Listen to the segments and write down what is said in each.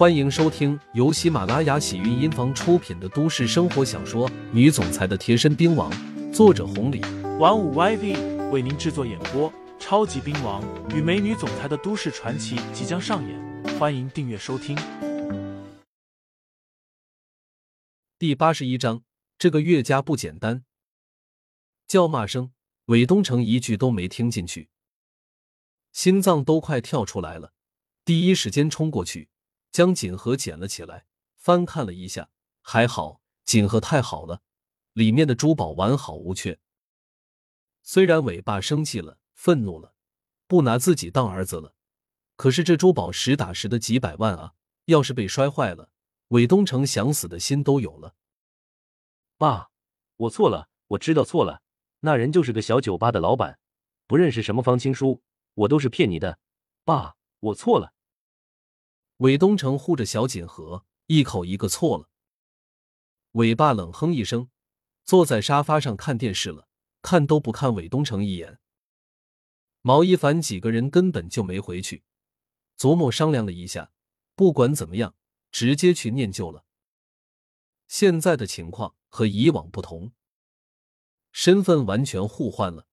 欢迎收听由喜马拉雅喜韵音房出品的都市生活小说《女总裁的贴身兵王》，作者红礼，玩五 YV 为您制作演播。超级兵王与美女总裁的都市传奇即将上演，欢迎订阅收听。第八十一章，这个岳家不简单。叫骂声，韦东城一句都没听进去，心脏都快跳出来了，第一时间冲过去。将锦盒捡了起来，翻看了一下，还好，锦盒太好了，里面的珠宝完好无缺。虽然伟爸生气了，愤怒了，不拿自己当儿子了，可是这珠宝实打实的几百万啊，要是被摔坏了，韦东城想死的心都有了。爸，我错了，我知道错了，那人就是个小酒吧的老板，不认识什么方青书，我都是骗你的，爸，我错了。韦东城护着小锦盒，一口一个错了。韦爸冷哼一声，坐在沙发上看电视了，看都不看韦东城一眼。毛一凡几个人根本就没回去，琢磨商量了一下，不管怎么样，直接去念旧了。现在的情况和以往不同，身份完全互换了。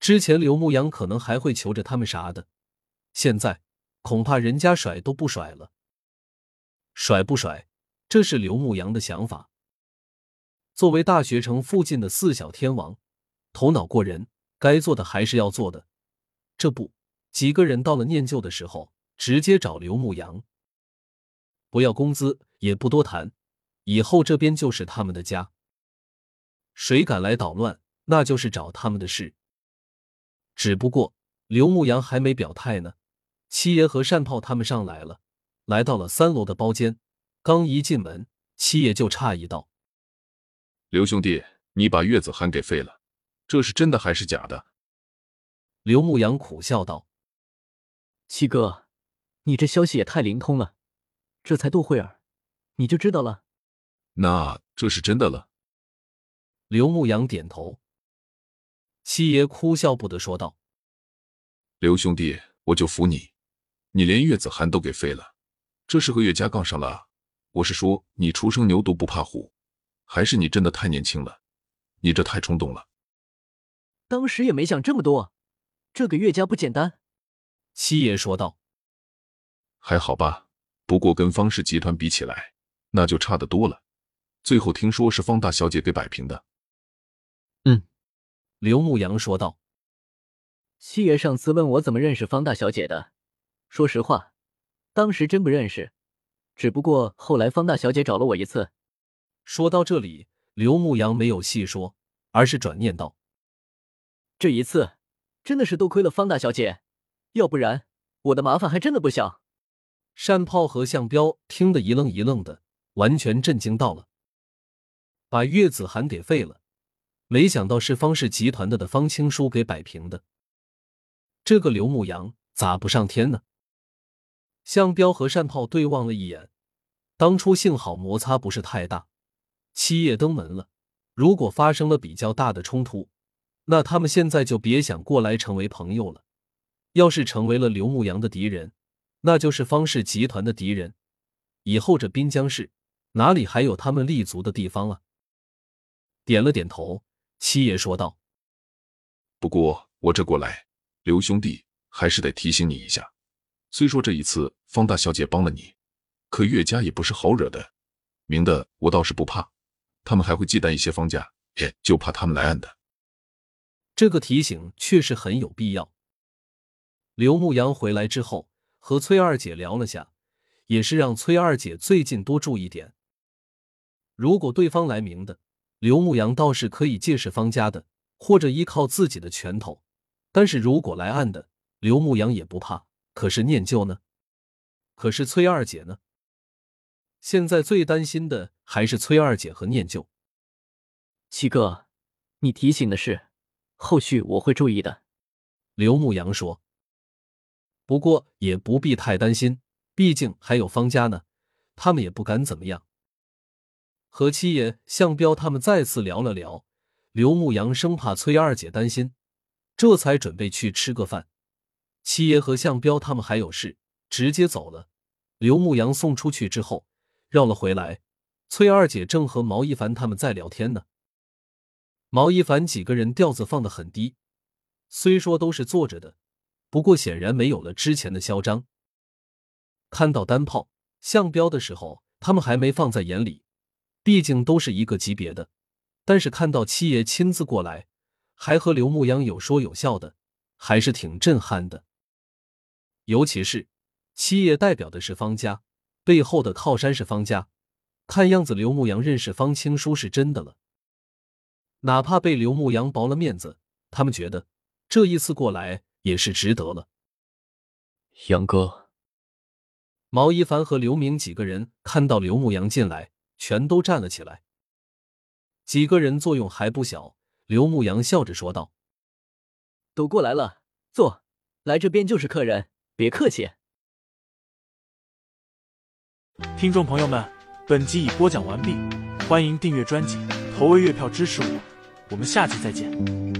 之前刘牧阳可能还会求着他们啥的，现在。恐怕人家甩都不甩了，甩不甩，这是刘牧阳的想法。作为大学城附近的四小天王，头脑过人，该做的还是要做的。这不，几个人到了念旧的时候，直接找刘牧阳，不要工资，也不多谈，以后这边就是他们的家，谁敢来捣乱，那就是找他们的事。只不过刘牧阳还没表态呢。七爷和善炮他们上来了，来到了三楼的包间。刚一进门，七爷就诧异道：“刘兄弟，你把月子涵给废了，这是真的还是假的？”刘牧阳苦笑道：“七哥，你这消息也太灵通了，这才多会儿，你就知道了？那这是真的了。”刘牧阳点头。七爷哭笑不得说道：“刘兄弟，我就服你。”你连岳子涵都给废了，这是和岳家杠上了啊？我是说，你初生牛犊不怕虎，还是你真的太年轻了？你这太冲动了。当时也没想这么多，这个岳家不简单。七爷说道。还好吧，不过跟方氏集团比起来，那就差得多了。最后听说是方大小姐给摆平的。嗯，刘牧阳说道。七爷上次问我怎么认识方大小姐的。说实话，当时真不认识，只不过后来方大小姐找了我一次。说到这里，刘牧阳没有细说，而是转念道：“这一次真的是多亏了方大小姐，要不然我的麻烦还真的不小。”单炮和向彪听得一愣一愣的，完全震惊到了。把岳子涵给废了，没想到是方氏集团的的方青书给摆平的。这个刘牧阳咋不上天呢？向彪和单炮对望了一眼，当初幸好摩擦不是太大。七夜登门了，如果发生了比较大的冲突，那他们现在就别想过来成为朋友了。要是成为了刘牧阳的敌人，那就是方氏集团的敌人。以后这滨江市哪里还有他们立足的地方啊？点了点头，七爷说道：“不过我这过来，刘兄弟还是得提醒你一下。”虽说这一次方大小姐帮了你，可岳家也不是好惹的，明的我倒是不怕，他们还会忌惮一些方家，就怕他们来暗的。这个提醒确实很有必要。刘牧阳回来之后和崔二姐聊了下，也是让崔二姐最近多注意点。如果对方来明的，刘牧阳倒是可以借势方家的，或者依靠自己的拳头；但是如果来暗的，刘牧阳也不怕。可是念旧呢？可是崔二姐呢？现在最担心的还是崔二姐和念旧。七哥，你提醒的是，后续我会注意的。刘牧阳说。不过也不必太担心，毕竟还有方家呢，他们也不敢怎么样。和七爷、向彪他们再次聊了聊，刘牧阳生怕崔二姐担心，这才准备去吃个饭。七爷和向彪他们还有事，直接走了。刘牧阳送出去之后，绕了回来，崔二姐正和毛一凡他们在聊天呢。毛一凡几个人调子放得很低，虽说都是坐着的，不过显然没有了之前的嚣张。看到单炮、项彪的时候，他们还没放在眼里，毕竟都是一个级别的。但是看到七爷亲自过来，还和刘牧阳有说有笑的，还是挺震撼的。尤其是七爷代表的是方家，背后的靠山是方家，看样子刘牧阳认识方青书是真的了。哪怕被刘牧阳薄了面子，他们觉得这一次过来也是值得了。杨哥，毛一凡和刘明几个人看到刘牧阳进来，全都站了起来。几个人作用还不小。刘牧阳笑着说道：“都过来了，坐，来这边就是客人，别客气。”听众朋友们，本集已播讲完毕，欢迎订阅专辑，投喂月票支持我。我们下期再见。